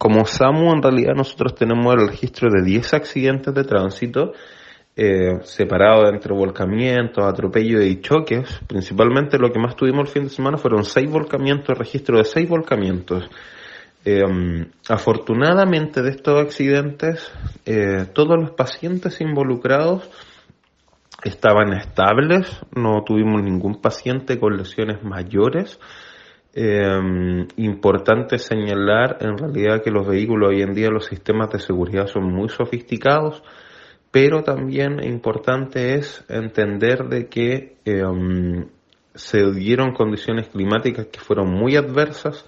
como SAMU en realidad nosotros tenemos el registro de 10 accidentes de tránsito eh, separados entre volcamientos, atropellos y choques. Principalmente lo que más tuvimos el fin de semana fueron 6 volcamientos, registro de 6 volcamientos. Eh, afortunadamente de estos accidentes, eh, todos los pacientes involucrados estaban estables, no tuvimos ningún paciente con lesiones mayores. Eh, importante señalar en realidad que los vehículos hoy en día, los sistemas de seguridad son muy sofisticados, pero también importante es entender de que eh, se dieron condiciones climáticas que fueron muy adversas